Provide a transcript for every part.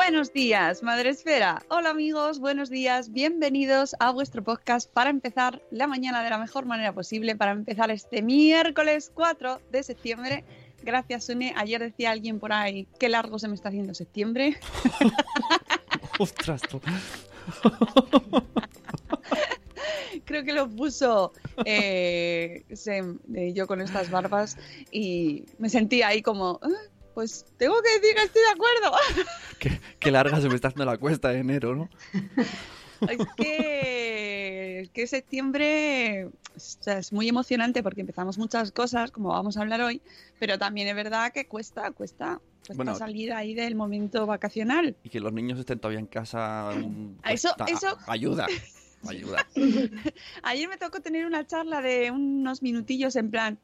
Buenos días, Madre Esfera. Hola amigos, buenos días. Bienvenidos a vuestro podcast para empezar la mañana de la mejor manera posible, para empezar este miércoles 4 de septiembre. Gracias, Sune. Ayer decía alguien por ahí, qué largo se me está haciendo septiembre. Ostras. Creo que lo puso eh, eh, yo con estas barbas y me sentía ahí como, "Ah, pues tengo que decir que estoy de acuerdo. Qué, qué larga se me está haciendo la cuesta de enero, ¿no? Es que, es que septiembre o sea, es muy emocionante porque empezamos muchas cosas, como vamos a hablar hoy, pero también es verdad que cuesta, cuesta, cuesta Bueno. salir ahí del momento vacacional. Y que los niños estén todavía en casa. mm, A eso- eso- Ayuda. Ayuda. Ayer me tocó tener una charla de unos minutillos en plan,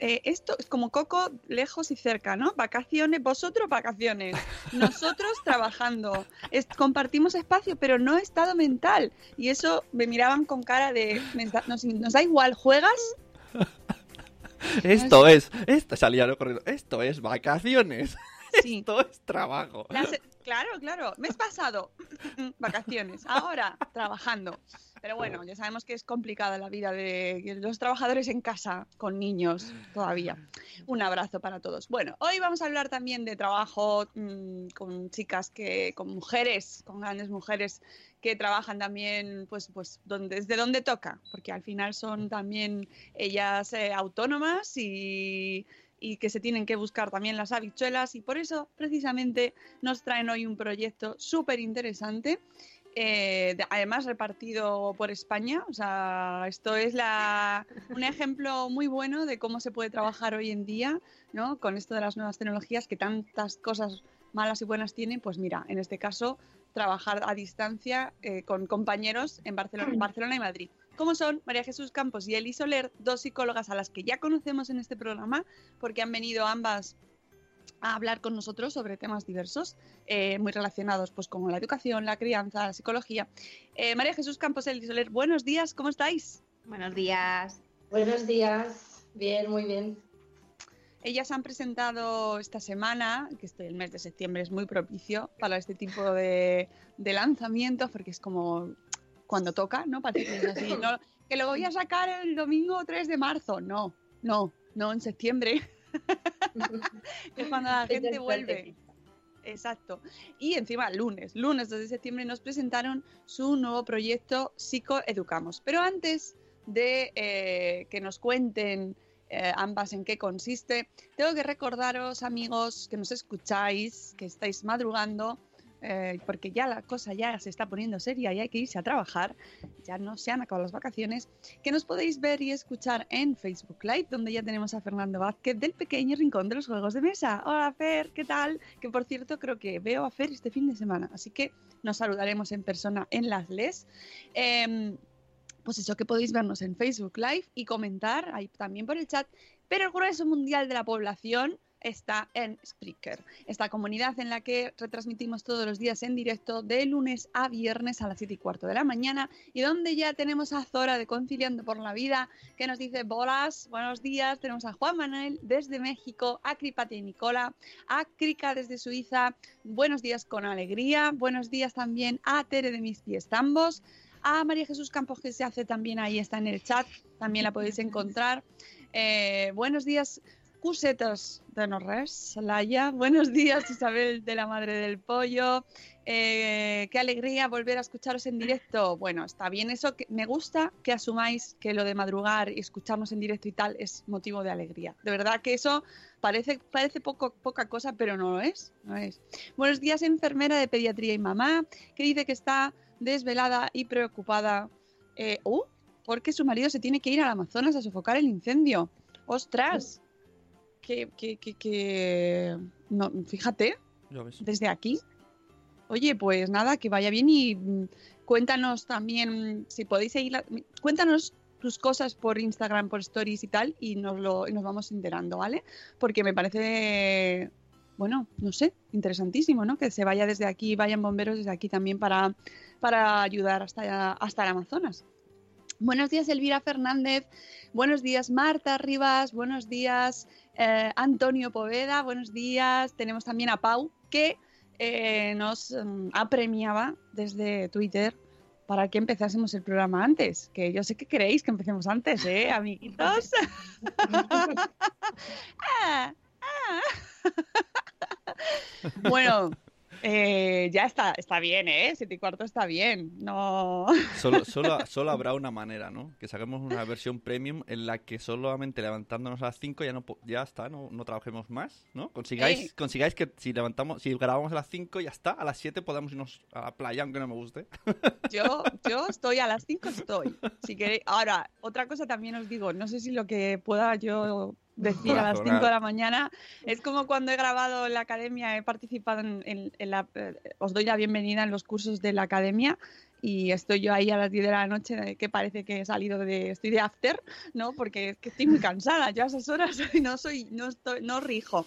eh, esto es como Coco lejos y cerca, ¿no? Vacaciones, vosotros vacaciones, nosotros trabajando, Es- compartimos espacio, pero no estado mental. Y eso me miraban con cara de, "Me da- nos, nos da igual, ¿juegas? Esto es. Esto salía lo corriendo. Esto es vacaciones. Sí. Esto es trabajo. La se- Claro, claro. Mes pasado, vacaciones. Ahora, trabajando. Pero bueno, ya sabemos que es complicada la vida de los trabajadores en casa con niños todavía. Un abrazo para todos. Bueno, hoy vamos a hablar también de trabajo mm, con chicas que, con mujeres, con grandes mujeres que trabajan también, pues, pues, donde, desde donde toca, porque al final son también ellas eh, autónomas y, y que se tienen que buscar también las habichuelas y por eso precisamente nos traen hoy un proyecto súper interesante. eh, de- además repartido por España, o sea, esto es la, un ejemplo muy bueno de cómo se puede trabajar hoy en día, ¿no? Con esto de las nuevas tecnologías que tantas cosas malas y buenas tienen, pues mira, en este caso, trabajar a distancia eh, con compañeros en Barcelona, Barcelona y Madrid. Como son María Jesús Campos y Eli Soler, dos psicólogas a las que ya conocemos en este programa, porque han venido ambas a hablar con nosotros sobre temas diversos, eh, muy relacionados pues, con la educación, la crianza, la psicología. Eh, María Jesús Campos y Eli Soler, buenos días, ¿cómo estáis? Buenos días. Buenos días, bien, muy bien. Ellas han presentado esta semana, que este, el mes de septiembre es muy propicio para este tipo de, de lanzamientos, porque es como cuando toca, ¿no? Parece que es así, ¿no? Que lo voy a sacar el domingo 3 de marzo. No, no, no en septiembre. es cuando la gente vuelve. Exacto. Y encima, lunes, lunes 2 de septiembre nos presentaron su nuevo proyecto Psicoeducamos. Pero antes de eh, que nos cuenten eh, ambas en qué consiste, tengo que recordaros, amigos, que nos escucháis, que estáis madrugando, eh, porque ya la cosa ya se está poniendo seria y hay que irse a trabajar, ya no se han acabado las vacaciones, que nos podéis ver y escuchar en Facebook Live, donde ya tenemos a Fernando Vázquez del pequeño rincón de los juegos de mesa. Hola Fer, ¿qué tal? Que por cierto creo que veo a Fer este fin de semana, así que nos saludaremos en persona en las LES. Em, pues eso que podéis vernos en Facebook Live y comentar ahí también por el chat, pero el grueso mundial de la población está en Spreaker, esta comunidad en la que retransmitimos todos los días en directo de lunes a viernes a las 7 y cuarto de la mañana y donde ya tenemos a Zora de Conciliando por la Vida que nos dice bolas, buenos días, tenemos a Juan Manuel desde México, a Cripati y Nicola, a Krika desde Suiza, buenos días con alegría, buenos días también a Tere de Mis Pies Tambos, a María Jesús Campos que se hace también ahí, está en el chat, también la podéis encontrar. Eh, buenos días Cusetas de Norres, Laia. Buenos días, Isabel de la Madre del Pollo. Eh, qué alegría volver a escucharos en directo. Bueno, está bien eso. Que me gusta que asumáis que lo de madrugar y escucharnos en directo y tal es motivo de alegría. De verdad que eso parece, parece poco, poca cosa, pero no lo es. No es. Buenos días, enfermera de pediatría y mamá, que dice que está desvelada y preocupada. Eh, uh, porque su marido se tiene que ir al Amazonas a sofocar el incendio. ¡Ostras! Que, que, que, que- no, fíjate, desde aquí. Oye, pues nada, que vaya bien y mm, cuéntanos también, si podéis seguir, la- cuéntanos tus cosas por Instagram, por stories y tal, y nos, lo, y nos vamos enterando, ¿vale? Porque me parece, bueno, no sé, interesantísimo, ¿no? Que se vaya desde aquí, vayan bomberos desde aquí también para, para ayudar hasta, hasta el Amazonas. Buenos días, Elvira Fernández. Buenos días, Marta Rivas. Buenos días, eh, Antonio Poveda. Buenos días. Tenemos también a Pau, que eh, nos mm, apremiaba desde Twitter para que empezásemos el programa antes. Que yo sé que queréis que empecemos antes, ¿eh, amiguitos? Ah, ah. bueno, eh, ya está, está bien, ¿eh? Siete y cuarto está bien. No. Solo, solo, solo habrá una manera, ¿no? Que saquemos una versión premium en la que solamente levantándonos a las 5 ya no ya está, no, no trabajemos más, ¿no? Consigáis, Eh. consigáis que si levantamos, si grabamos a las 5 ya está, a las 7 podamos irnos a la playa, aunque no me guste. Yo, yo estoy a las 5 estoy. Si queréis. Ahora, otra cosa también os digo, no sé si lo que pueda yo decir a las 5 de la mañana es como cuando he grabado en la academia, he participado en, en- en la. eh, os doy la bienvenida en los cursos de la academia. Y estoy yo ahí a las 10 de la noche, que parece que he salido de. Estoy de after, ¿no? Porque es que estoy muy cansada. Yo a esas horas no soy, no estoy, no rijo.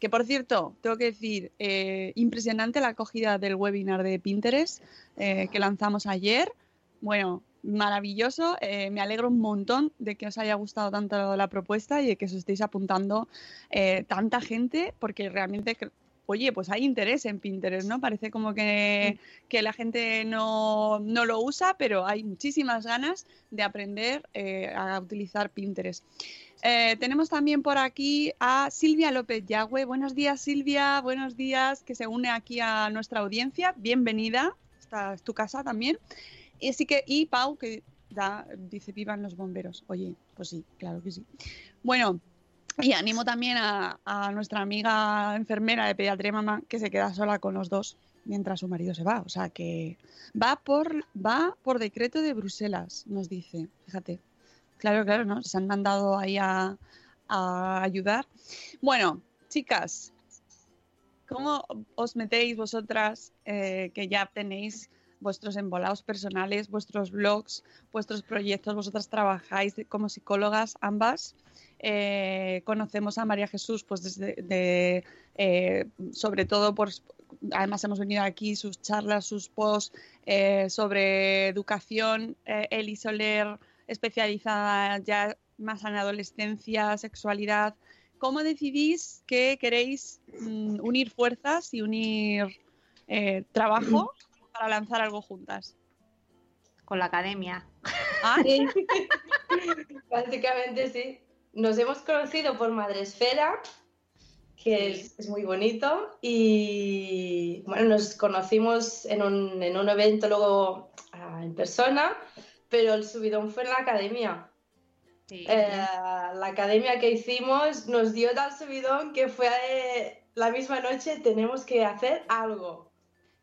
Que por cierto, tengo que decir, eh, impresionante la acogida del webinar de Pinterest eh, que lanzamos ayer. Bueno, maravilloso. eh, me alegro un montón de que os haya gustado tanto la propuesta y de que os estéis apuntando eh, tanta gente, porque realmente, oye, pues hay interés en Pinterest, ¿no? Parece como que, que la gente no, no lo usa, pero hay muchísimas ganas de aprender eh, a utilizar Pinterest. Tenemos también por aquí a Silvia López Yagüe. Buenos días, Silvia. Buenos días, que se une aquí a nuestra audiencia. Bienvenida. Esta es tu casa también. Y así que, y Pau, que da, dice vivan los bomberos. Oye, pues sí, claro que sí. Bueno, y animo también a, nuestra amiga enfermera de pediatría mamá que se queda sola con los dos mientras su marido se va. O sea que va por, va por decreto de Bruselas, nos dice. Fíjate. Claro, claro, ¿no? Se han mandado ahí a, a ayudar. Bueno, chicas, ¿cómo os metéis vosotras eh, que ya tenéis vuestros embolados personales, vuestros blogs, vuestros proyectos? Vosotras trabajáis como psicólogas ambas. Eh, conocemos a María Jesús, pues desde, de, eh, sobre todo por, además hemos venido aquí sus charlas, sus posts eh, sobre educación. Eli Soler, especializada ya más en adolescencia, sexualidad. ¿Cómo decidís que queréis mm, unir fuerzas y unir trabajo para lanzar algo juntas? Con la academia. Ah, Sí. Básicamente sí. Nos hemos conocido por Madresfera, que es, es muy bonito, y bueno, nos conocimos en un, en un evento luego ah, en persona, pero el subidón fue en la academia. Sí. Eh, la academia que hicimos nos dio tal subidón que fue eh, la misma noche tenemos que hacer algo.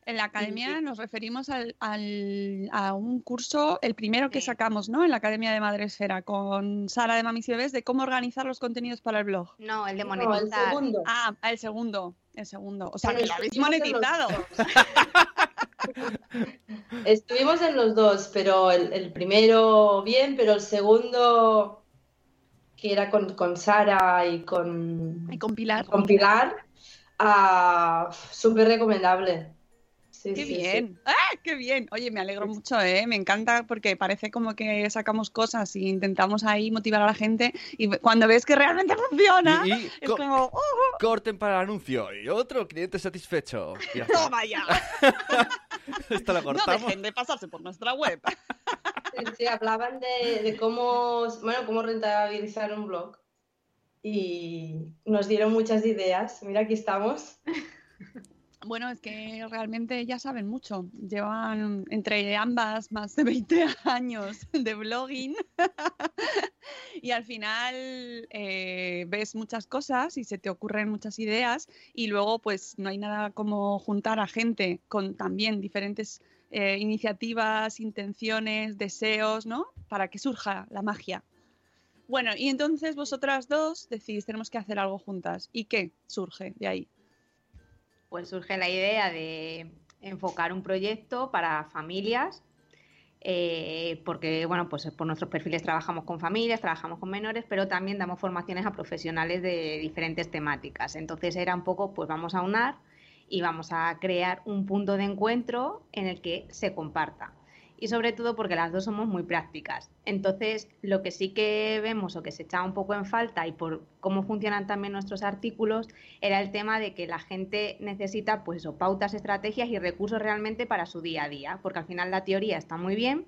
En la academia nos referimos al, al- a un curso, el primero que sacamos, ¿no? En la Academia de Madresfera, con Sara de Mamis y Bebés, de cómo organizar los contenidos para el blog. No, el de No, el monetizar. segundo. Ah, el segundo, el segundo. O sea, que lo habéis monetizado. Estuvimos en los dos, pero el, el primero bien, pero el segundo, que era con, con Sara y con, Y con Pilar. con Pilar, ah, súper recomendable. Sí, Qué sí, sí. bien. ¡Ah, qué bien! Oye, me alegro mucho, ¿eh? Me encanta porque parece como que sacamos cosas y intentamos ahí motivar a la gente y cuando ves que realmente funciona, Y, y es co- como, ¡oh, corten para el anuncio y otro cliente satisfecho. Y ya está. toma ya! Esto lo No cortamos. dejen de pasarse por nuestra web. Sí, sí, hablaban de, de cómo, bueno, cómo rentabilizar un blog y nos dieron muchas ideas. Mira, aquí estamos. Bueno, es que realmente ya saben mucho. Llevan entre ambas más de 20 años de blogging y al final eh, ves muchas cosas y se te ocurren muchas ideas y luego pues no hay nada como juntar a gente con también diferentes eh, iniciativas, intenciones, deseos, ¿no? Para que surja la magia. Bueno, y entonces vosotras dos decidís, tenemos que hacer algo juntas. ¿Y qué surge de ahí? Pues surge la idea de enfocar un proyecto para familias, eh, porque bueno, pues por nuestros perfiles trabajamos con familias, trabajamos con menores, pero también damos formaciones a profesionales de diferentes temáticas. Entonces era un poco, pues vamos a unar y vamos a crear un punto de encuentro en el que se comparta. Y sobre todo porque las dos somos muy prácticas. Entonces, lo que sí que vemos o que se echaba un poco en falta y por cómo funcionan también nuestros artículos era el tema de que la gente necesita pues pautas, estrategias y recursos realmente para su día a día, porque al final la teoría está muy bien,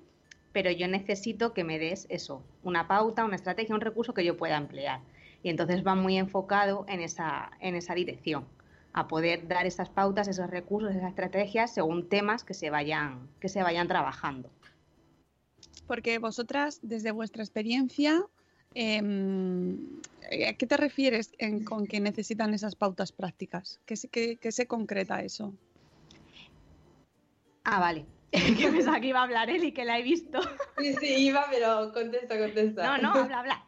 pero yo necesito que me des eso, una pauta, una estrategia, un recurso que yo pueda emplear. Y entonces va muy enfocado en esa, en esa dirección, a poder dar esas pautas, esos recursos, esas estrategias según temas que se vayan, que se vayan trabajando. Porque vosotras, desde vuestra experiencia, em, ¿a qué te refieres en- con que necesitan esas pautas prácticas? ¿Qué se, qué- qué se concreta eso? Ah, vale. que pensaba que iba a hablar él y que la he visto. Sí, sí, iba, pero contesta, contesta. No, no, habla, habla.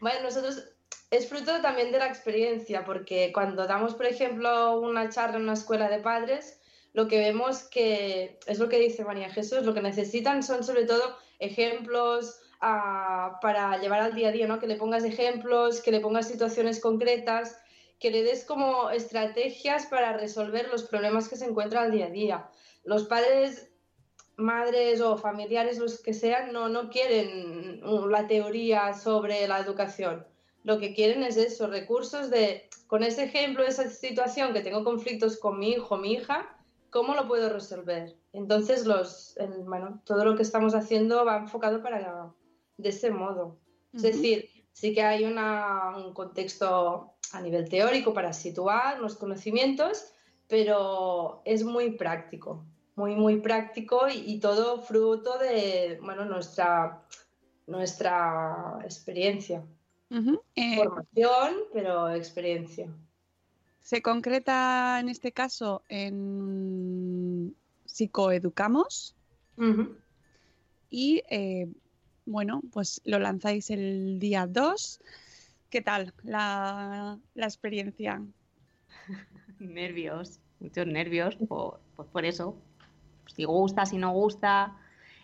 Bueno, nosotros es fruto también de la experiencia, porque cuando damos, por ejemplo, una charla en una escuela de padres, lo que vemos que es lo que dice María Jesús, lo que necesitan son sobre todo ejemplos ah, para llevar al día a día, ¿no? Que le pongas ejemplos, que le pongas situaciones concretas, que le des como estrategias para resolver los problemas que se encuentran al día a día. Los padres madres o familiares, los que sean, no, no quieren uh, la teoría sobre la educación. Lo que quieren es eso, recursos de, con ese ejemplo, esa situación que tengo conflictos con mi hijo, mi hija, ¿cómo lo puedo resolver? Entonces, los, el- bueno, todo lo que estamos haciendo va enfocado para de ese modo. Es decir, sí que hay una- un contexto a nivel teórico para situar los conocimientos, pero es muy práctico, muy, muy práctico y, y todo fruto de, bueno, nuestra, nuestra experiencia. Eh, Formación, pero experiencia. se concreta en este caso en psicoeducamos y eh, bueno, pues lo lanzáis el día 2. ¿Qué tal la, la experiencia? Nervios, muchos nervios, por, pues por eso. Si gusta, si no gusta,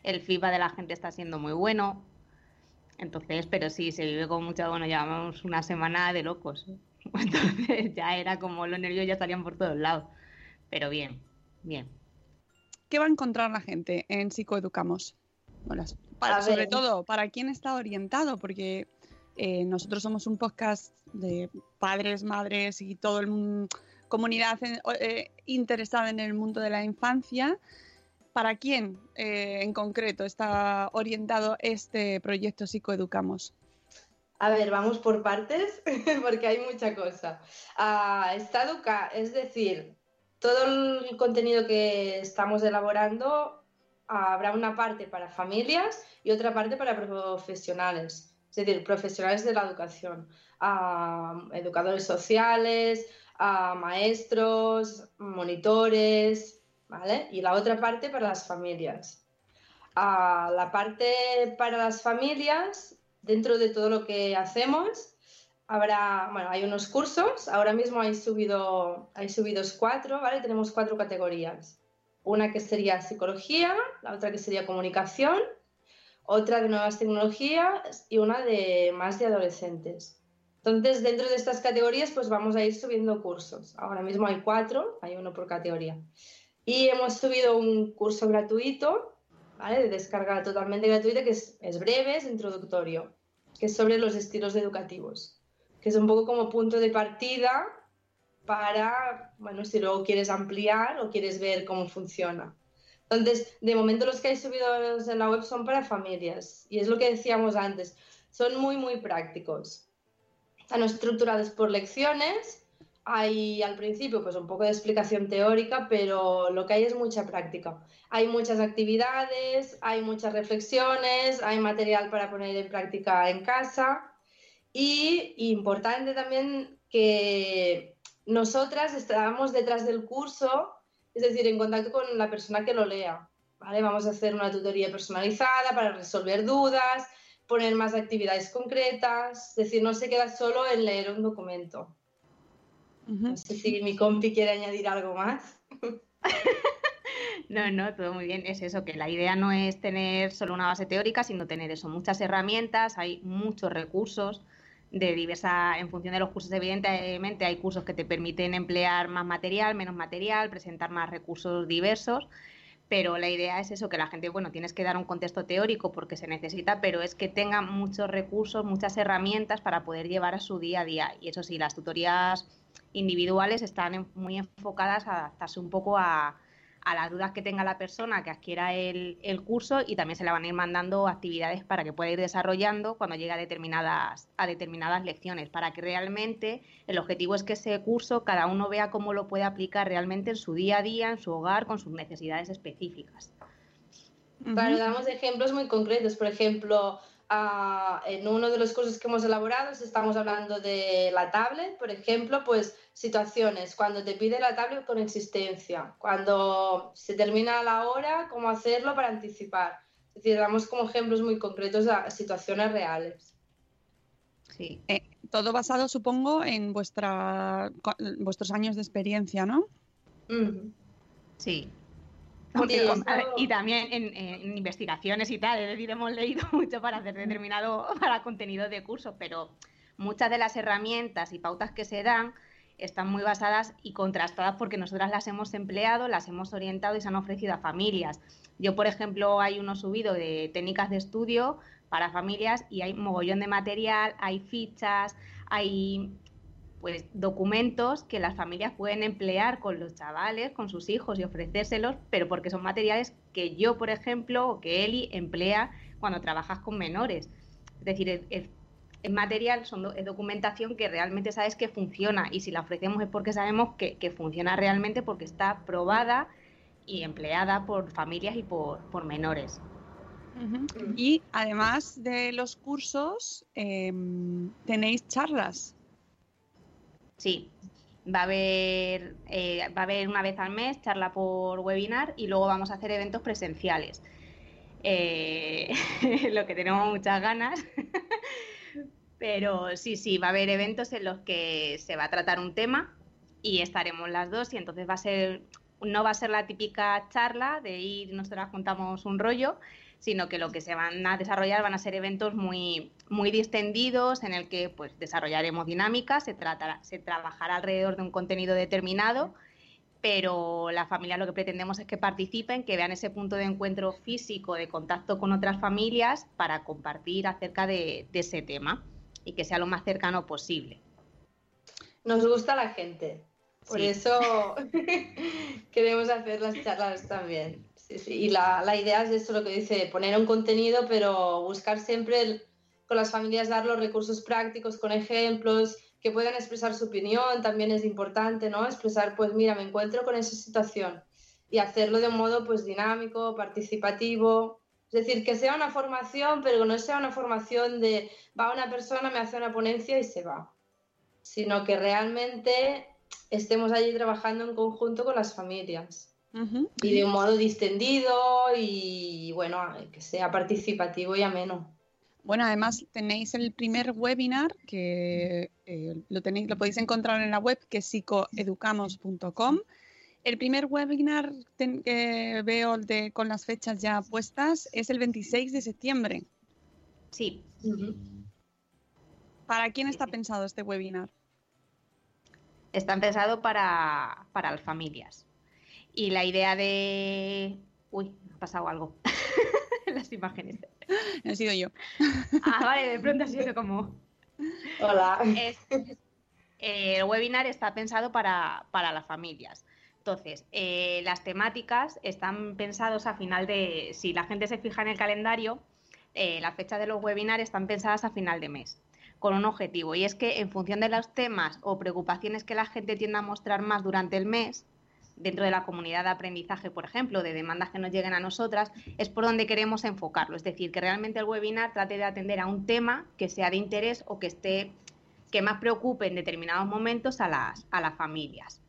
el feedback de la gente está siendo muy bueno. Entonces, pero sí, se vive con mucha, bueno, llevamos una semana de locos. Entonces ya era como los nervios ya salían por todos lados. Pero bien, bien. ¿Qué va a encontrar la gente en psicoeducamos? Bueno, para- sobre todo, ¿para quién está orientado? Porque eh, nosotros somos un podcast de padres, madres y toda la comunidad en- o- eh, interesada en el mundo de la infancia. ¿Para quién eh, en concreto está orientado este proyecto Psicoeducamos? A ver, vamos por partes, porque hay mucha cosa. Ah, está educa, es decir, todo el contenido que estamos elaborando habrá una parte para familias y otra parte para profesionales, es decir, profesionales de la educación, ah, educadores sociales, ah, maestros, monitores, ¿vale? Y la otra parte para las familias. Ah, la parte para las familias, dentro de todo lo que hacemos, habrá, bueno, hay unos cursos, ahora mismo hay subido, hay subidos cuatro, ¿vale? Tenemos cuatro categorías. Una que sería psicología, la otra que sería comunicación, otra de nuevas tecnologías y una de más de adolescentes. Entonces, dentro de estas categorías, pues vamos a ir subiendo cursos. Ahora mismo hay cuatro, hay uno por categoría. Y hemos subido un curso gratuito, ¿vale? De descarga totalmente gratuita, que es, breve, es introductorio, que es sobre los estilos educativos, que es un poco como punto de partida para, bueno, si luego quieres ampliar o quieres ver cómo funciona. Entonces, de momento los que hay subidos en la web son para familias. Y es lo que decíamos antes, son muy, muy prácticos. Están estructurados por lecciones. Hay al principio pues un poco de explicación teórica, pero lo que hay es mucha práctica. Hay muchas actividades, hay muchas reflexiones, hay material para poner en práctica en casa. Y importante también que nosotras estábamos detrás del curso es decir, en contacto con la persona que lo lea. ¿vale? Vamos a hacer una tutoría personalizada para resolver dudas, poner más actividades concretas, es decir, no se queda solo en leer un documento. No sé si mi compi quiere añadir algo más. No, no, todo muy bien. Es eso, que la idea no es tener solo una base teórica, sino tener eso, muchas herramientas, hay muchos recursos de diversa, en función de los cursos, evidentemente hay cursos que te permiten emplear más material, menos material, presentar más recursos diversos, pero la idea es eso, que la gente, bueno, tienes que dar un contexto teórico porque se necesita, pero es que tenga muchos recursos, muchas herramientas para poder llevar a su día a día. Y eso sí, las tutorías individuales están muy enfocadas a adaptarse un poco a, a las dudas que tenga la persona que adquiera el, curso y también se le van a ir mandando actividades para que pueda ir desarrollando cuando llegue a determinadas, a determinadas lecciones, para que realmente el objetivo es que ese curso cada uno vea cómo lo puede aplicar realmente en su día a día, en su hogar, con sus necesidades específicas. Claro, damos ejemplos muy concretos. Por ejemplo, en uno de los cursos que hemos elaborado, estamos hablando de la tablet, por ejemplo, pues situaciones, cuando te pide la tablet con existencia, cuando se termina la hora, cómo hacerlo para anticipar. Es decir, damos como ejemplos muy concretos a situaciones reales. Sí. Eh, todo basado, supongo, en vuestra, vuestros años de experiencia, ¿no? Sí, y también en, investigaciones y tal, es decir, hemos leído mucho para hacer determinado, para contenido de curso, pero muchas de las herramientas y pautas que se dan están muy basadas y contrastadas porque nosotras las hemos empleado, las hemos orientado y se han ofrecido a familias. Yo, por ejemplo, hay uno subido de técnicas de estudio para familias y hay mogollón de material, hay fichas, hay pues documentos que las familias pueden emplear con los chavales, con sus hijos y ofrecérselos, pero porque son materiales que yo, por ejemplo, o que Eli emplea cuando trabajas con menores. Es decir, es, material, son, es documentación que realmente sabes que funciona y si la ofrecemos es porque sabemos que, funciona realmente porque está probada y empleada por familias y por, menores. Y además de los cursos, em, tenéis charlas Sí, va a haber eh, va a haber una vez al mes charla por webinar y luego vamos a hacer eventos presenciales. Eh, lo que tenemos muchas ganas. Pero sí, sí, va a haber eventos en los que se va a tratar un tema y estaremos las dos y entonces va a ser no va a ser la típica charla de ir nosotras contamos un rollo, sino que lo que se van a desarrollar van a ser eventos muy, muy distendidos en el que pues, desarrollaremos dinámicas, se, tratará, se trabajará alrededor de un contenido determinado, pero la familia lo que pretendemos es que participen, que vean ese punto de encuentro físico, de contacto con otras familias para compartir acerca de, ese tema y que sea lo más cercano posible. Nos gusta la gente, por eso queremos hacer las charlas también. Y la, la, idea es eso, lo que dice, poner un contenido, pero buscar siempre con las familias dar los recursos prácticos, con ejemplos, que puedan expresar su opinión, también es importante, ¿no? Expresar, pues mira, me encuentro con esa situación y hacerlo de un modo pues dinámico, participativo. Es decir, que sea una formación, pero no sea una formación de va una persona, me hace una ponencia y se va, sino que realmente estemos allí trabajando en conjunto con las familias. Y de un modo distendido y bueno, que sea participativo y ameno. Bueno, además tenéis el primer webinar que eh, lo tenéis, lo podéis encontrar en la web que es psicoeducamos.com. El primer webinar ten- que veo de, con las fechas ya puestas es el 26 de septiembre. Sí. ¿Para quién está pensado este webinar? está pensado para, para las familias. Y la idea de... Uy, ha pasado algo. en las imágenes. He sido yo. Ah, vale, de pronto ha sido como... Hola. Es- eh, el webinar está pensado para, para las familias. Entonces, eh, las temáticas están pensados a final de, si la gente se fija en el calendario, eh, las fechas de los webinars están pensadas a final de mes, con un objetivo, y es que en función de los temas o preocupaciones que la gente tienda a mostrar más durante el mes, dentro de la comunidad de aprendizaje, por ejemplo, de demandas que nos lleguen a nosotras, es por donde queremos enfocarlo. Es decir, que realmente el webinar trate de atender a un tema que sea de interés o que esté que más preocupe en determinados momentos a las, a las familias.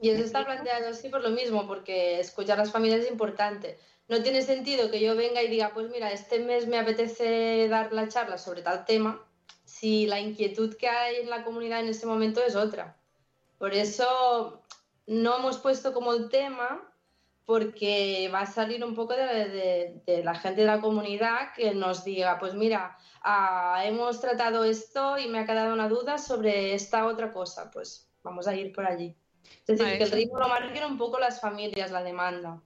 Y eso está planteado así por lo mismo, porque escuchar a las familias es importante. No tiene sentido que yo venga y diga, pues mira, este mes me apetece dar la charla sobre tal tema, si la inquietud que hay en la comunidad en ese momento es otra. Por eso no hemos puesto como el tema, porque va a salir un poco de, de- de la gente de la comunidad que nos diga, pues mira, ah, hemos tratado esto y me ha quedado una duda sobre esta otra cosa, pues vamos a ir por allí. Es decir, Vale, que el ritmo lo marquen un poco las familias, la demanda.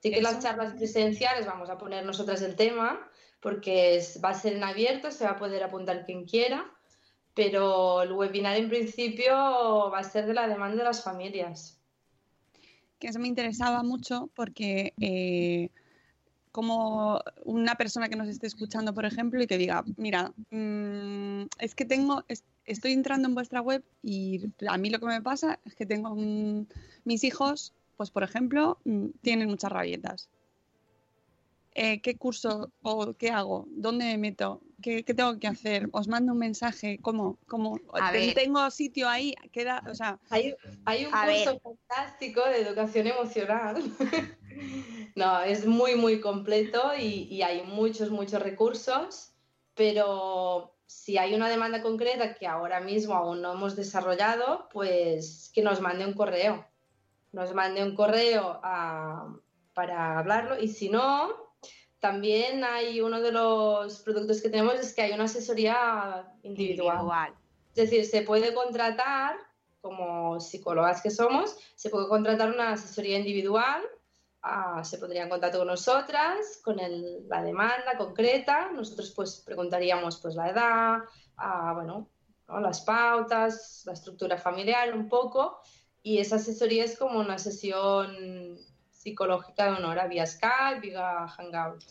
Sí que las charlas presenciales vamos a poner nosotras el tema, porque es- va a ser en abierto, se va a poder apuntar quien quiera, pero el webinar en principio va a ser de la demanda de las familias. que eso me interesaba mucho porque eh, como una persona que nos esté escuchando, por ejemplo, y que diga, mira, mm, es que tengo, es- estoy entrando en vuestra web y a mí lo que me pasa es que tengo mis hijos, pues por ejemplo, mm, tienen muchas rabietas. Eh, ¿Qué curso o qué hago? ¿Dónde me meto? ¿Qué, qué tengo que hacer? ¿Os mando un mensaje? ¿Cómo? cómo? A Ten- ver. ¿Tengo sitio ahí? Queda, o sea, Hay, hay un A curso ver. fantástico de educación emocional. no, es muy, muy completo y, y hay muchos, muchos recursos, pero si hay una demanda concreta que ahora mismo aún no hemos desarrollado, pues que nos mande un correo. Nos mande un correo a- para hablarlo y si no, también hay uno de los productos que tenemos es que hay una asesoría individual. Individual. Es decir, se puede contratar, como psicólogas que somos, se puede contratar una asesoría individual, ah, se pondría en contacto con nosotras, con el- la demanda concreta, nosotros pues preguntaríamos pues la edad, ah, bueno, ¿no? las pautas, la estructura familiar un poco, y esa asesoría es como una sesión psicológica de hora vía Skype, vía Hangout,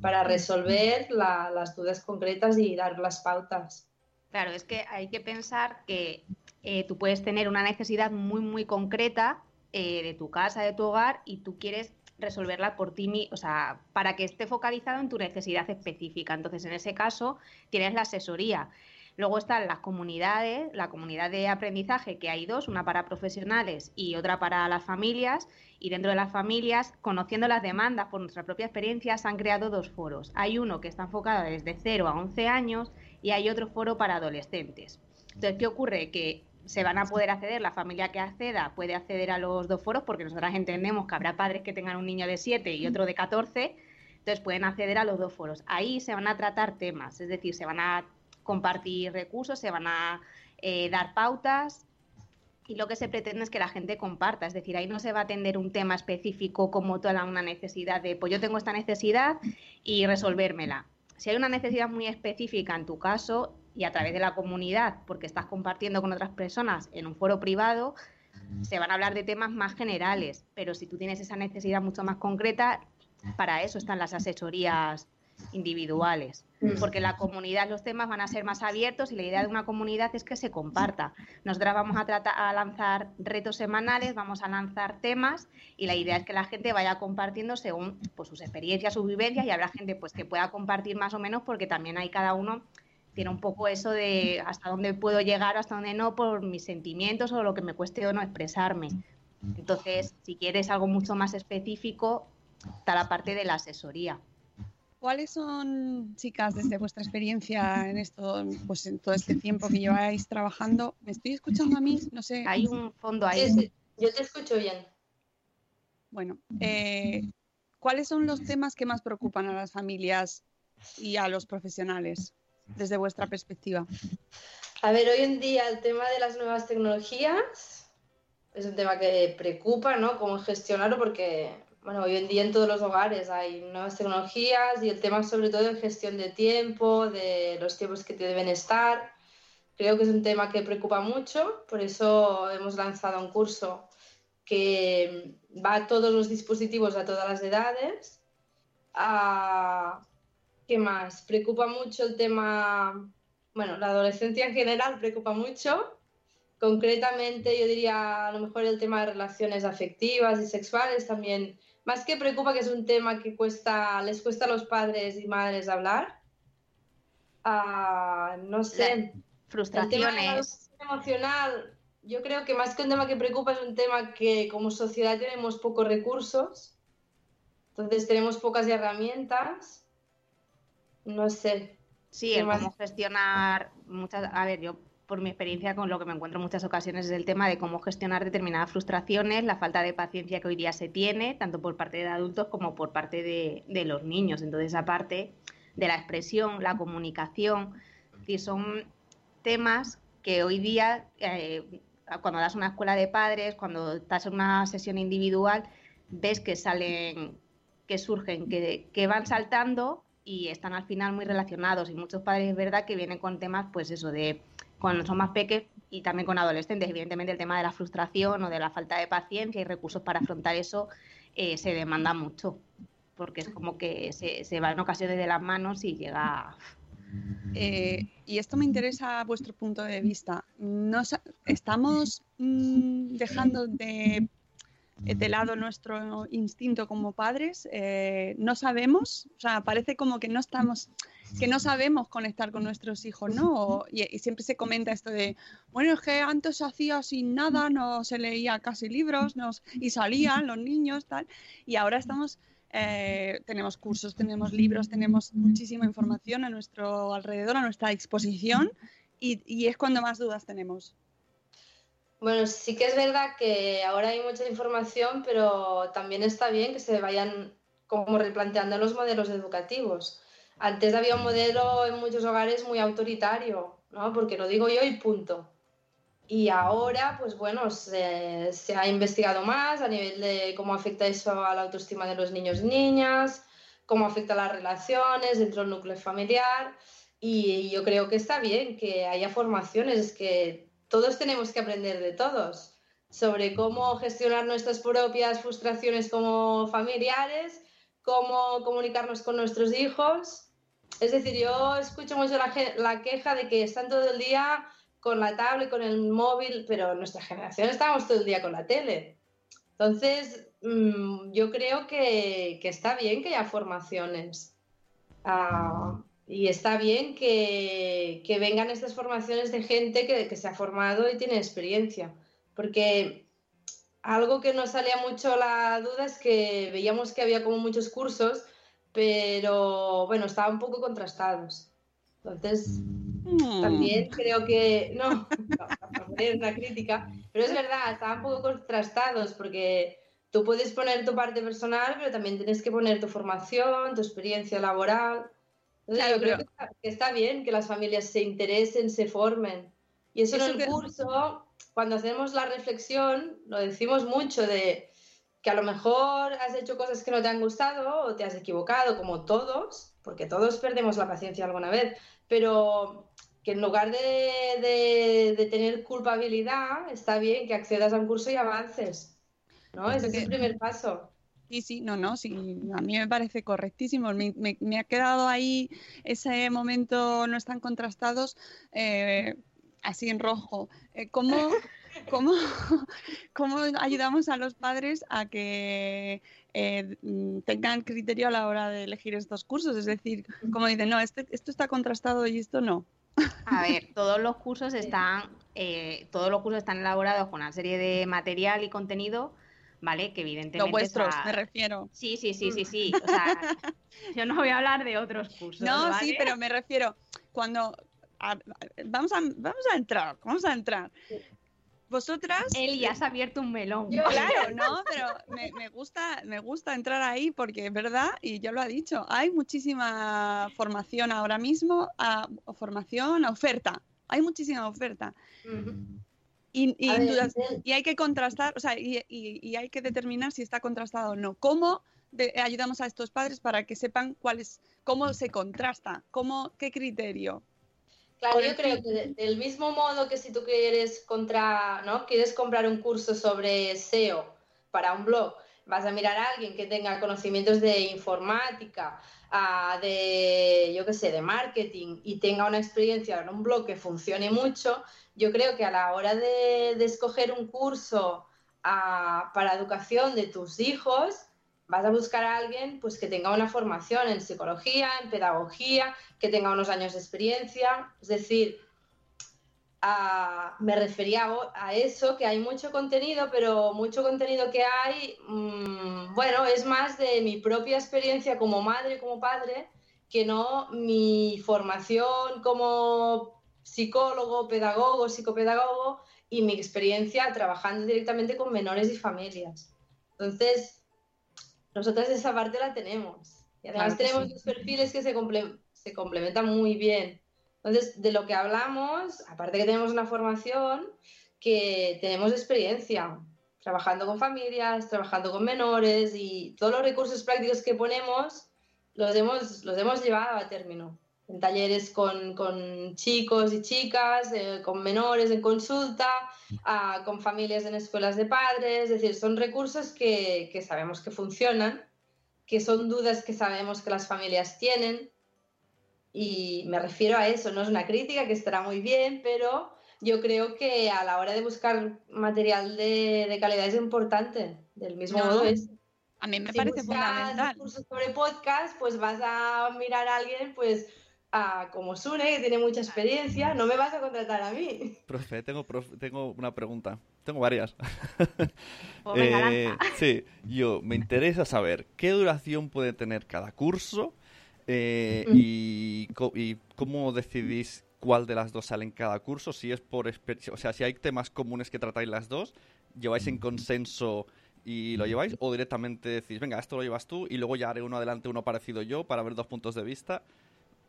para resolver la- las dudas concretas y dar las pautas. Claro, es que hay que pensar que eh, tú puedes tener una necesidad muy, muy concreta eh, de tu casa, de tu hogar, y tú quieres resolverla por ti, o sea, para que esté focalizado en tu necesidad específica. Entonces, en ese caso, tienes la asesoría. Luego están las comunidades, la comunidad de aprendizaje, que hay dos, una para profesionales y otra para las familias. Y dentro de las familias, conociendo las demandas por nuestra propia experiencia, se han creado dos foros. Hay uno que está enfocado desde 0 a 11 años y hay otro foro para adolescentes. Entonces, ¿qué ocurre? Que se van a poder acceder, la familia que acceda puede acceder a los dos foros porque nosotras entendemos que habrá padres que tengan un niño de 7 y otro de 14, entonces pueden acceder a los dos foros. Ahí se van a tratar temas, es decir, se van a compartir recursos, se van a eh, dar pautas y lo que se pretende es que la gente comparta, es decir, ahí no se va a atender un tema específico como toda una necesidad de, pues yo tengo esta necesidad y resolvérmela. Si hay una necesidad muy específica en tu caso y a través de la comunidad, porque estás compartiendo con otras personas en un foro privado, se van a hablar de temas más generales, pero si tú tienes esa necesidad mucho más concreta, para eso están las asesorías individuales, porque en la comunidad los temas van a ser más abiertos y la idea de una comunidad es que se comparta. Nosotras vamos a, tratar, a lanzar retos semanales, vamos a lanzar temas y la idea es que la gente vaya compartiendo según pues, sus experiencias, sus vivencias y habrá gente pues, que pueda compartir más o menos porque también hay cada uno tiene un poco eso de hasta dónde puedo llegar o hasta dónde no por mis sentimientos o lo que me cueste o no expresarme. Entonces, si quieres algo mucho más específico, está la parte de la asesoría. ¿Cuáles son, chicas, desde vuestra experiencia en esto, pues en todo este tiempo que lleváis trabajando? ¿Me estoy escuchando a mí? No sé. Hay un fondo ahí. Sí, sí, yo te escucho bien. Bueno, eh, ¿cuáles son los temas que más preocupan a las familias y a los profesionales desde vuestra perspectiva? A ver, hoy en día el tema de las nuevas tecnologías es un tema que preocupa, ¿no? Cómo gestionarlo, porque, bueno, hoy en día en todos los hogares hay nuevas tecnologías y el tema sobre todo de gestión de tiempo, de los tiempos que te deben estar. Creo que es un tema que preocupa mucho, por eso hemos lanzado un curso que va a todos los dispositivos, a todas las edades. Ah, ¿Qué más? Preocupa mucho el tema bueno, la adolescencia en general preocupa mucho. Concretamente, yo diría a lo mejor el tema de relaciones afectivas y sexuales también, más que preocupa que es un tema que cuesta, les cuesta a los padres y madres hablar. Ah, no sé. frustraciones. emocional, yo creo que más que un tema que preocupa es un tema que como sociedad tenemos pocos recursos, entonces tenemos pocas herramientas. No sé, Sí, el cómo gestionar muchas, a ver, yo por mi experiencia con lo que me encuentro en muchas ocasiones es el tema de cómo gestionar determinadas frustraciones, la falta de paciencia que hoy día se tiene, tanto por parte de adultos como por parte de, los niños. Entonces, aparte de la expresión, la comunicación, son temas que hoy día, eh, cuando das una escuela de padres, cuando estás en una sesión individual, ves que salen, que surgen, que, que van saltando y están al final muy relacionados y muchos padres es verdad que vienen con temas pues eso de cuando son más pequeños y también con adolescentes. Evidentemente el tema de la frustración o de la falta de paciencia y recursos para afrontar eso eh, se demanda mucho porque es como que se, va en ocasiones de las manos y llega eh, y esto me interesa vuestro punto de vista. Nos, ¿Estamos mm, dejando de de lado nuestro instinto como padres, eh, no sabemos, o sea, parece como que no estamos, que no sabemos conectar con nuestros hijos, ¿no? y, siempre se comenta esto de, bueno, es que antes se hacía sin nada, no se leía casi libros, nos, y salían los niños, tal, y ahora estamos, eh, tenemos cursos, tenemos libros, tenemos muchísima información a nuestro alrededor, a nuestra disposición, y es cuando más dudas tenemos. Bueno, sí que es verdad que ahora hay mucha información, pero también está bien que se vayan como replanteando los modelos educativos. Antes había un modelo en muchos hogares muy autoritario, ¿no? Porque lo digo yo y punto. Y ahora, pues bueno, se, se, ha investigado más a nivel de cómo afecta eso a la autoestima de los niños y niñas, cómo afecta a las relaciones dentro del núcleo familiar. Y yo creo que está bien que haya formaciones que todos tenemos que aprender de todos sobre cómo gestionar nuestras propias frustraciones como familiares, cómo comunicarnos con nuestros hijos. Es decir, yo escucho mucho la, queja de que están todo el día con la tablet, con el móvil, pero nuestra generación estamos todo el día con la tele. Entonces, mm, yo creo que, está bien que haya formaciones. Ah, y está bien que, vengan estas formaciones de gente que, se ha formado y tiene experiencia, porque algo que nos salía mucho la duda es que veíamos que había como muchos cursos, pero bueno, estaban un poco contrastados. Entonces, mm. también creo que, no, no es una crítica, pero es verdad, estaban un poco contrastados porque tú puedes poner tu parte personal, pero también tienes que poner tu formación, tu experiencia laboral yo creo que está, bien que las familias se interesen, se formen. Y eso, en el curso, cuando hacemos la reflexión, lo decimos mucho de que a lo mejor has hecho cosas que no te han gustado o te has equivocado, como todos, porque todos perdemos la paciencia alguna vez, pero que en lugar de, de, tener culpabilidad, está bien que accedas a un curso y avances. ¿no? Ese es el primer paso. Sí, sí, no, no, sí, a mí me parece correctísimo. Me, ha quedado ahí ese momento, no están contrastados, eh, así en rojo. Eh, ¿cómo, cómo, cómo, ayudamos a los padres a que eh, tengan criterio a la hora de elegir estos cursos? Es decir, como dicen, no, este, esto está contrastado y esto no. A ver, todos los cursos están, eh, todos los cursos están elaborados con una serie de material y contenido, ¿vale? Que evidentemente. Los vuestros, me refiero. Sí, sí, sí, sí, sí. O sea, yo no voy a hablar de otros cursos. No, ¿vale? sí, pero me refiero, cuando... a- vamos, a, vamos a entrar, vamos a entrar. Vosotras... Eli, has abierto un melón. Yo- Claro, no, pero me, me gusta, me gusta entrar ahí porque es verdad, y ya lo ha dicho, hay muchísima formación ahora mismo, a- formación, oferta, hay muchísima oferta. Y, y A en ver, dudas- Nel, y hay que contrastar, o sea, y, y- y hay que determinar si está contrastado o no. ¿Cómo de- ayudamos a estos padres para que sepan cuál es, cómo se contrasta, cómo, qué criterio? Claro, yo creo que de- del mismo modo que si tú quieres contra, ¿no? Quieres comprar un curso sobre SEO para un blog, vas a mirar a alguien que tenga conocimientos de informática, ah, de, yo qué sé, de marketing y tenga una experiencia en un blog que funcione mucho, yo creo que a la hora de, de escoger un curso ah, para educación de tus hijos, vas a buscar a alguien pues que tenga una formación en psicología, en pedagogía, que tenga unos años de experiencia. Es decir, a- me refería a, eso, que hay mucho contenido, pero mucho contenido que hay, mm, bueno, es más de mi propia experiencia como madre, como padre, que no mi formación como psicólogo, pedagogo, psicopedagogo y mi experiencia trabajando directamente con menores y familias. Entonces, nosotras esa parte la tenemos. Y además Claro tenemos sí. dos perfiles que se, comple- se complementan muy bien. Entonces, de lo que hablamos, aparte que tenemos una formación, que tenemos experiencia trabajando con familias, trabajando con menores y todos los recursos prácticos que ponemos los hemos, los hemos llevado a término. En talleres con, con chicos y chicas, eh, con menores en consulta, ah, con familias en escuelas de padres. Es decir, son recursos que, que sabemos que funcionan, que son dudas que sabemos que las familias tienen. Y me refiero a eso, no es una crítica que estará muy bien, pero yo creo que a la hora de buscar material de, de calidad es importante. Del mismo No, modo es. A mí me Si parece fundamental. cursos sobre podcast, pues vas a mirar a alguien, pues, a, como Sune, que tiene mucha experiencia, no me vas a contratar a mí. Profe, tengo, profe, tengo una pregunta. Tengo varias. Pues Eh, sí, yo me interesa saber qué duración puede tener cada curso eh, Mm. y, y cómo decidís cuál de las dos sale en cada curso. Si es por o sea, si hay temas comunes que tratáis las dos, lleváis en consenso y lo lleváis o directamente decís, venga, esto lo llevas tú y luego ya haré uno adelante, uno parecido yo para ver dos puntos de vista.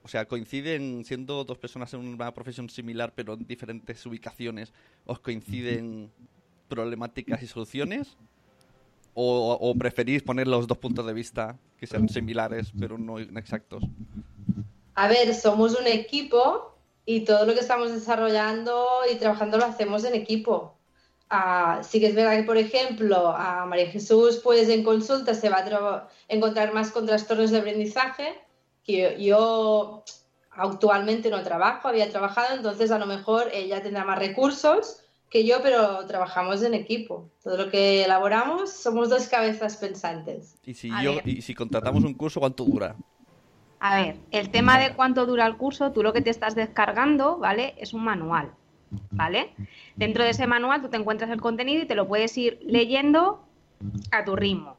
O sea, coinciden siendo dos personas en una profesión similar pero en diferentes ubicaciones, ¿os coinciden problemáticas y soluciones? ¿O, preferís poner los dos puntos de vista que sean similares pero no exactos? A ver, somos un equipo y todo lo que estamos desarrollando y trabajando lo hacemos en equipo. Ah, sí que es verdad que, por ejemplo, a María Jesús, pues en consulta se va a tra- encontrar más con trastornos de aprendizaje, yo, yo actualmente no trabajo, había trabajado, entonces a lo mejor ella tendrá más recursos que yo, pero trabajamos en equipo. Todo lo que elaboramos somos dos cabezas pensantes. Y si, yo, y si contratamos un curso, ¿cuánto dura? A ver, el tema de cuánto dura el curso, tú lo que te estás descargando, ¿vale? Es un manual, ¿vale? Dentro de ese manual tú te encuentras el contenido y te lo puedes ir leyendo a tu ritmo.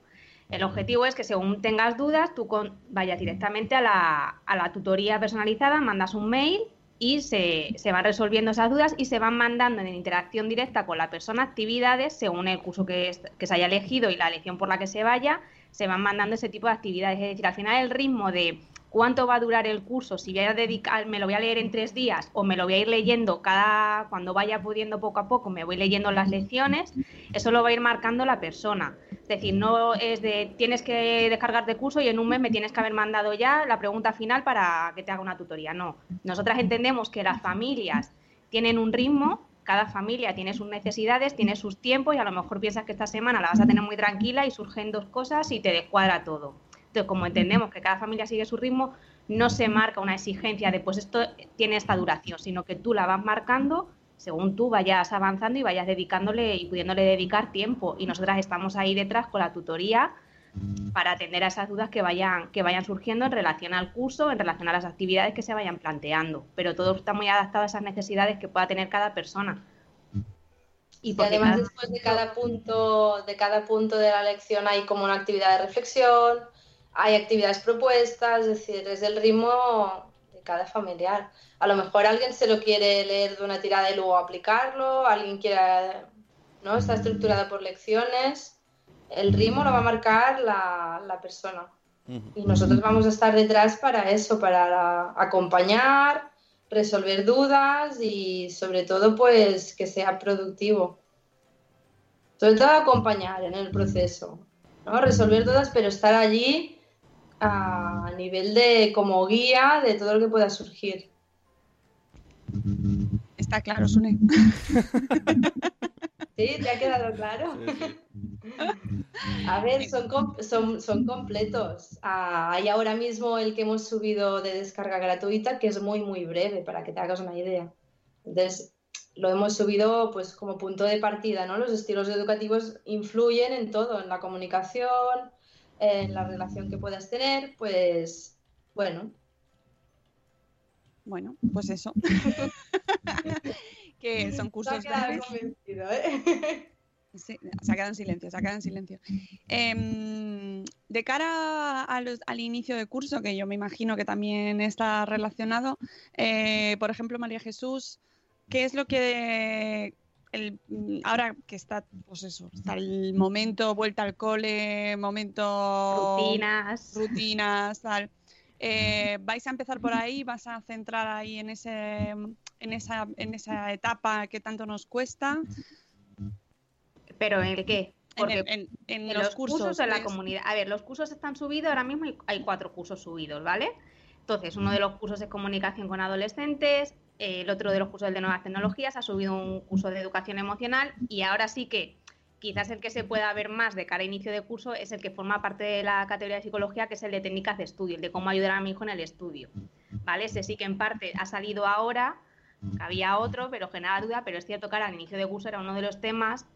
El objetivo es que según tengas dudas, tú con- vayas directamente a la, a la tutoría personalizada, mandas un mail y se, se van resolviendo esas dudas y se van mandando en interacción directa con la persona actividades según el curso que, que se haya elegido y la elección por la que se vaya, se van mandando ese tipo de actividades. Es decir, al final el ritmo de cuánto va a durar el curso, si voy a dedicar, me lo voy a leer en tres días o me lo voy a ir leyendo cada, cuando vaya pudiendo poco a poco, me voy leyendo las lecciones, eso lo va a ir marcando la persona. Es decir, no es de tienes que descargarte curso y en un mes me tienes que haber mandado ya la pregunta final para que te haga una tutoría. No, nosotras entendemos que las familias tienen un ritmo, cada familia tiene sus necesidades, tiene sus tiempos y a lo mejor piensas que esta semana la vas a tener muy tranquila y surgen dos cosas y te descuadra todo. Como entendemos que cada familia sigue su ritmo, no se marca una exigencia de pues esto tiene esta duración, sino que tú la vas marcando según tú vayas avanzando y vayas dedicándole y pudiéndole dedicar tiempo. Y nosotras estamos ahí detrás con la tutoría para atender a esas dudas que vayan, que vayan surgiendo en relación al curso, en relación a las actividades que se vayan planteando. Pero todo está muy adaptado a esas necesidades que pueda tener cada persona. Y además después de cada punto, de cada punto de la lección hay como una actividad de reflexión, hay actividades propuestas, es decir, es el ritmo de cada familiar. A lo mejor alguien se lo quiere leer de una tirada y luego aplicarlo, alguien quiere, ¿no? Está estructurada por lecciones. El ritmo lo va a marcar la, la persona. Y nosotros vamos a estar detrás para eso, para acompañar, resolver dudas y sobre todo pues que sea productivo. Sobre todo acompañar en el proceso, ¿no? Resolver dudas, pero estar allí a nivel de como guía de todo lo que pueda surgir. Está claro, Sune. ¿Sí? ¿Te ha quedado claro? A ver, son, son, son completos. Ah, hay ahora mismo el que hemos subido de descarga gratuita, que es muy, muy breve, para que te hagas una idea. Entonces, lo hemos subido pues como punto de partida, ¿no? Los estilos educativos influyen en todo, en la comunicación, en la relación que puedas tener, pues bueno. Bueno, pues eso. que son cursos ¿eh? Sí, se ha quedado en silencio, se ha quedado en silencio. Em, de cara al inicio de curso, que yo me imagino que también está relacionado, eh, por ejemplo, María Jesús, ¿qué es lo que ahora que está, pues eso, está el momento vuelta al cole, momento rutinas, rutinas, tal. Eh, ¿Vais a empezar por ahí? ¿Vas a centrar ahí en ese, en esa, en esa etapa que tanto nos cuesta? ¿Pero en qué? Porque en, los, cursos, en la comunidad. A ver, los cursos están subidos, ahora mismo hay cuatro cursos subidos, ¿vale? Entonces, uno de los cursos es comunicación con adolescentes, el otro de los cursos de nuevas tecnologías ha subido un curso de educación emocional y ahora sí que quizás el que se pueda ver más de cara a inicio de curso es el que forma parte de la categoría de psicología, que es el de técnicas de estudio, el de cómo ayudar a mi hijo en el estudio. ¿Vale? Ese sí que en parte ha salido ahora, había otro, pero genera duda, pero es cierto que ahora al inicio de curso era uno de los temas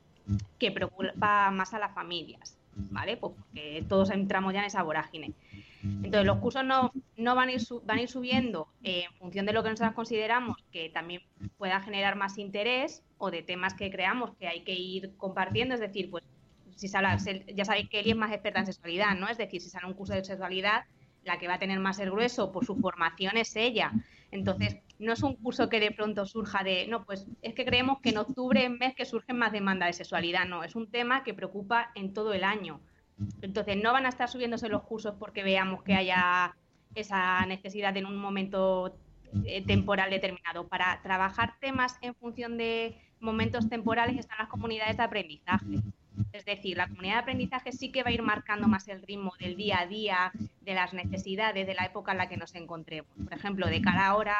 que preocupa más a las familias, ¿vale? Pues porque todos entramos ya en esa vorágine. Entonces, los cursos no, no van, a ir van a ir subiendo en función de lo que nosotros consideramos que también pueda generar más interés o de temas que creamos que hay que ir compartiendo. Es decir, pues si se ya sabéis que Eli es más experta en sexualidad, ¿no? Es decir, si sale un curso de sexualidad, la que va a tener más el grueso por su formación es ella. Entonces, no es un curso que de pronto surja de, no, pues es que creemos que en octubre en mes que surgen más demandas de sexualidad, no, es un tema que preocupa en todo el año. Entonces, no van a estar subiéndose los cursos porque veamos que haya esa necesidad en un momento eh, temporal determinado. Para trabajar temas en función de momentos temporales están las comunidades de aprendizaje. Es decir, la comunidad de aprendizaje sí que va a ir marcando más el ritmo del día a día, de las necesidades, de la época en la que nos encontremos. Por ejemplo, de cara ahora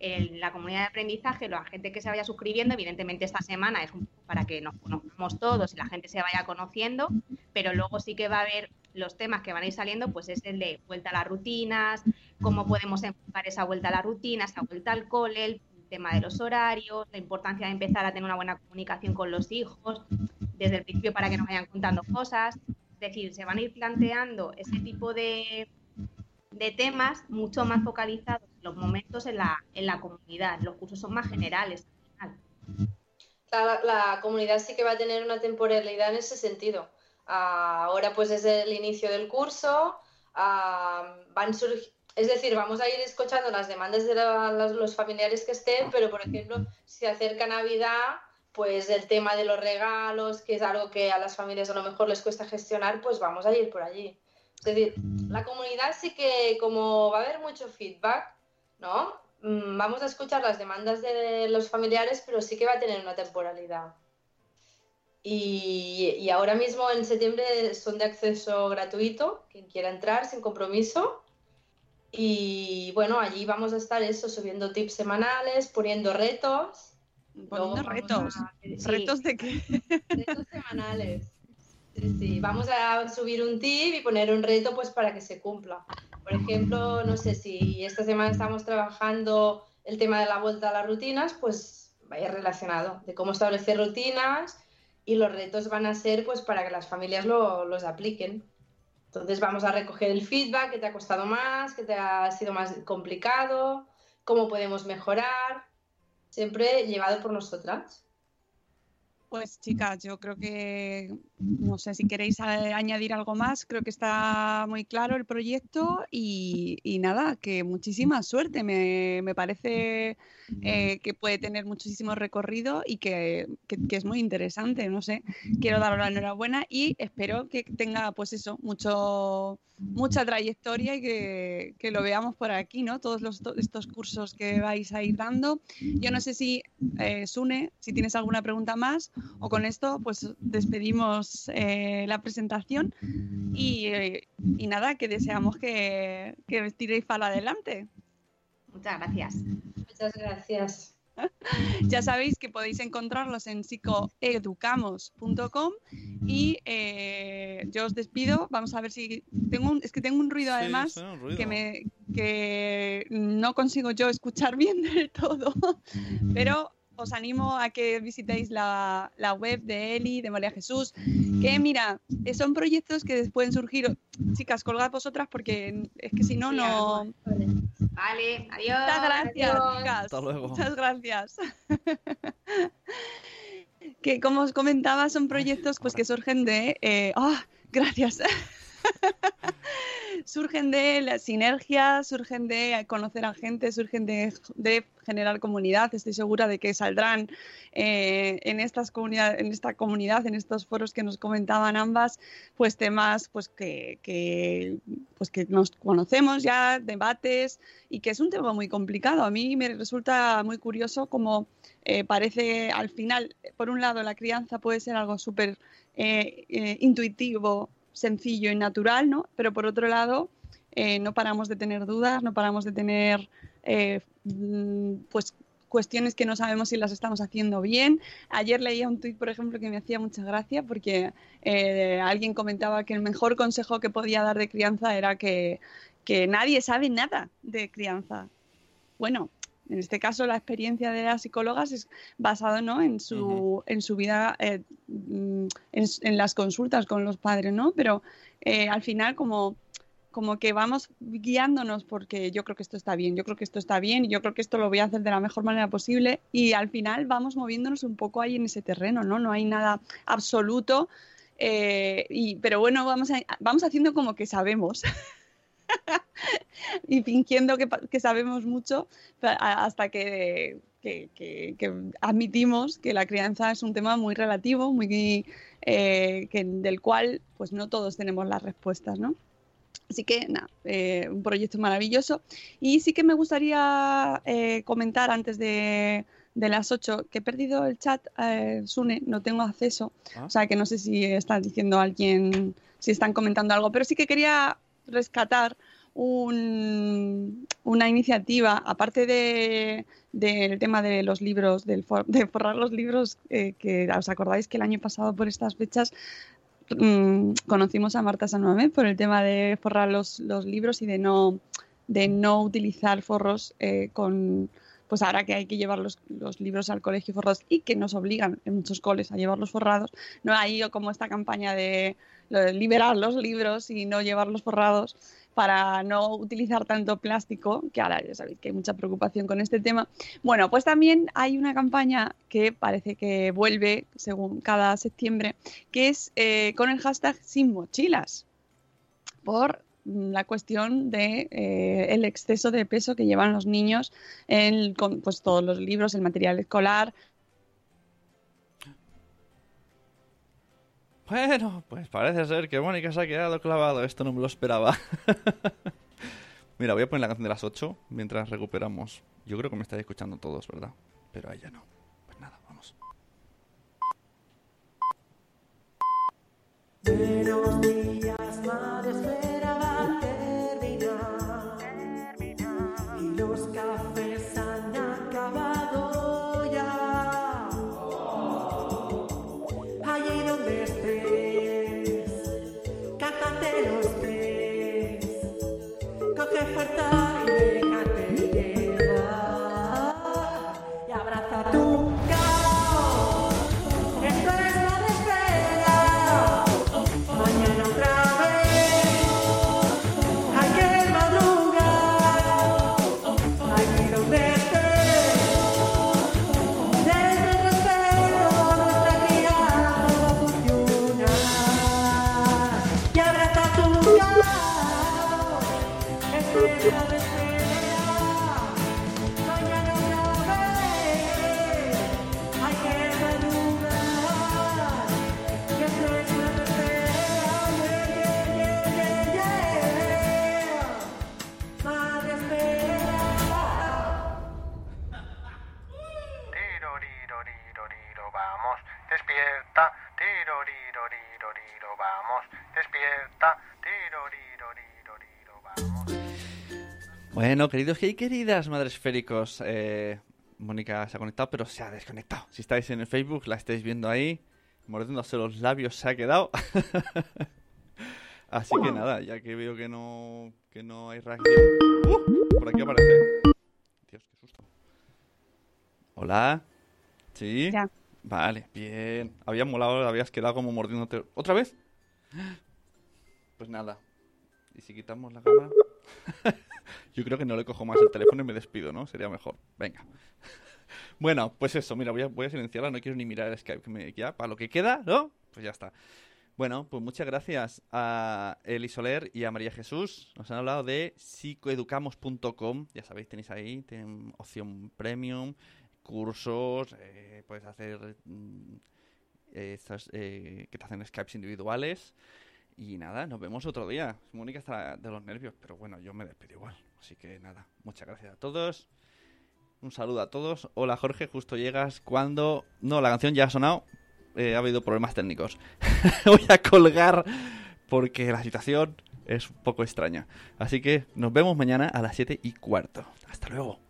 en la comunidad de aprendizaje, la gente que se vaya suscribiendo, evidentemente esta semana es para que nos conozcamos todos y la gente se vaya conociendo, pero luego sí que va a haber los temas que van a ir saliendo, pues es el de vuelta a las rutinas, cómo podemos enfocar esa vuelta a la rutina, esa vuelta al cole, el tema de los horarios, la importancia de empezar a tener una buena comunicación con los hijos desde el principio para que nos vayan contando cosas. Es decir, se van a ir planteando ese tipo de, de temas mucho más focalizados en los momentos en la, en la comunidad. Los cursos son más generales. La, comunidad sí que va a tener una temporalidad en ese sentido. Ah, ahora pues es el inicio del curso, ah, van es decir, vamos a ir escuchando las demandas de los familiares que estén, pero por ejemplo, si acerca Navidad, pues el tema de los regalos, que es algo que a las familias a lo mejor les cuesta gestionar, pues vamos a ir por allí. Es decir, la comunidad sí que como va a haber mucho feedback, ¿no? Mm, vamos a escuchar las demandas de los familiares, pero sí que va a tener una temporalidad. Y, y ahora mismo en septiembre son de acceso gratuito, quien quiera entrar sin compromiso. Y bueno, allí vamos a estar eso, subiendo tips semanales, poniendo retos. Poniendo retos. ¿Retos de qué? Retos semanales. Sí, Vamos a subir un tip y poner un reto pues para que se cumpla. Por ejemplo, no sé si esta semana estamos trabajando el tema de la vuelta a las rutinas, pues vaya relacionado, de cómo establecer rutinas y los retos van a ser pues para que las familias lo, los apliquen. Entonces vamos a recoger el feedback, qué te ha costado más, qué te ha sido más complicado, cómo podemos mejorar, siempre llevado por nosotras. Pues chicas, yo creo que, no sé si queréis añadir algo más, creo que está muy claro el proyecto y, nada, que muchísima suerte, me, parece eh, que puede tener muchísimo recorrido y que, es muy interesante, no sé, quiero daros la enhorabuena y espero que tenga pues eso, mucho, mucha trayectoria y que, lo veamos por aquí, ¿no? Todos estos cursos que vais a ir dando. Yo no sé si, eh, Sune, si tienes alguna pregunta más o con esto, pues despedimos eh, la presentación y, nada, que deseamos que, que tiréis para adelante. Muchas gracias. Muchas gracias. ya sabéis que podéis encontrarlos en psicoeducamos.com y eh, yo os despido. Vamos a ver si tengo un, es que tengo un ruido además que me que no consigo yo escuchar bien del todo, pero os animo a que visitéis la, web de Eli, de María Jesús, que mira, eh, son proyectos que pueden surgir. Chicas, colgad vosotras porque es que si no, no. Vale, adiós. Muchas gracias, chicas. Hasta luego. Muchas gracias. que como os comentaba, son proyectos pues que surgen de. Eh, ¡Ah! gracias. surgen de la sinergia, surgen de conocer a gente, surgen de, generar comunidad. Estoy segura de que saldrán eh, en, estas en esta comunidad, en estos foros que nos comentaban ambas, pues temas pues que, pues que nos conocemos ya, debates, y que es un tema muy complicado. A mí me resulta muy curioso como eh, parece al final, por un lado, la crianza puede ser algo súper eh, intuitivo, sencillo y natural, ¿no? Pero por otro lado, eh, no paramos de tener dudas, no paramos de tener eh, mm, pues cuestiones que no sabemos si las estamos haciendo bien. Ayer leía un tuit, por ejemplo, que me hacía mucha gracia porque eh, alguien comentaba que el mejor consejo que podía dar de crianza era que, que nadie sabe nada de crianza. Bueno, en este caso la experiencia de las psicólogas es basado ¿no? en, su, en su vida, eh, mm, en, las consultas con los padres, ¿no? Pero eh, al final como, como que vamos guiándonos porque yo creo que esto está bien, yo creo que esto está bien y yo creo que esto lo voy a hacer de la mejor manera posible y al final vamos moviéndonos un poco ahí en ese terreno, ¿no? No hay nada absoluto, eh, y, pero bueno, vamos, vamos haciendo como que sabemos. y fingiendo que, sabemos mucho hasta que, admitimos que la crianza es un tema muy relativo, muy eh, del cual pues no todos tenemos las respuestas, ¿no? Así que nada, eh, un proyecto maravilloso. Y sí que me gustaría eh, comentar antes de, las 8 que he perdido el chat, Sune, no tengo acceso. Ah. O sea que no sé si está diciendo alguien, si están comentando algo, pero sí que quería rescatar una iniciativa, aparte del tema de los libros, del de forrar los libros, eh, que os acordáis que el año pasado por estas fechas mm, conocimos a Marta Sanuame por el tema de forrar los, libros y de no, de no utilizar forros eh, con pues ahora que hay que llevar los, libros al colegio forrados y que nos obligan en muchos coles a llevarlos forrados, no hay como esta campaña de liberar los libros y no llevarlos forrados para no utilizar tanto plástico, que ahora ya sabéis que hay mucha preocupación con este tema. Bueno, pues también hay una campaña que parece que vuelve según cada septiembre, que es eh, con el hashtag sin mochilas, por la cuestión de eh, el exceso de peso que llevan los niños en pues, todos los libros, el material escolar, Bueno, pues parece ser que Mónica se ha quedado clavado. Esto no me lo esperaba. Mira, voy a poner la canción de las 8 mientras recuperamos. Yo creo que me estáis escuchando todos, ¿verdad? Pero a ella no. Pues nada, vamos. Buenos días, madre Bueno, queridos y queridas madres esféricos, eh, Mónica se ha conectado, pero se ha desconectado. Si estáis en el Facebook, la estáis viendo ahí, mordiéndose los labios, se ha quedado. Así que nada, ya que veo que no, que no hay reacción. ¡Uh! Por aquí aparece. Dios, qué susto. Hola. ¿Sí? Ya. Vale, bien. Habías molado, habías quedado como mordiéndote. ¿Otra vez? Pues nada. ¿Y si quitamos la cámara? Yo creo que no le cojo más el teléfono y me despido, ¿no? Sería mejor. Venga. Bueno, pues eso, mira, voy a, voy a silenciarla, no quiero ni mirar el Skype, que me, ya, para lo que queda, ¿no? Pues ya está. Bueno, pues muchas gracias a Eli Soler y a María Jesús. Nos han hablado de psicoeducamos.com. Ya sabéis, tenéis ahí, tienen opción premium, cursos, eh, puedes hacer mm, eh, eh, que te hacen Skypes individuales. Y nada, nos vemos otro día. Mónica está de los nervios, pero bueno, yo me despido igual. Así que nada, muchas gracias a todos. Un saludo a todos. Hola Jorge, justo llegas cuando... No, la canción ya ha sonado. Eh, ha habido problemas técnicos. Voy a colgar porque la situación es un poco extraña. Así que nos vemos mañana a las 7 y cuarto. Hasta luego.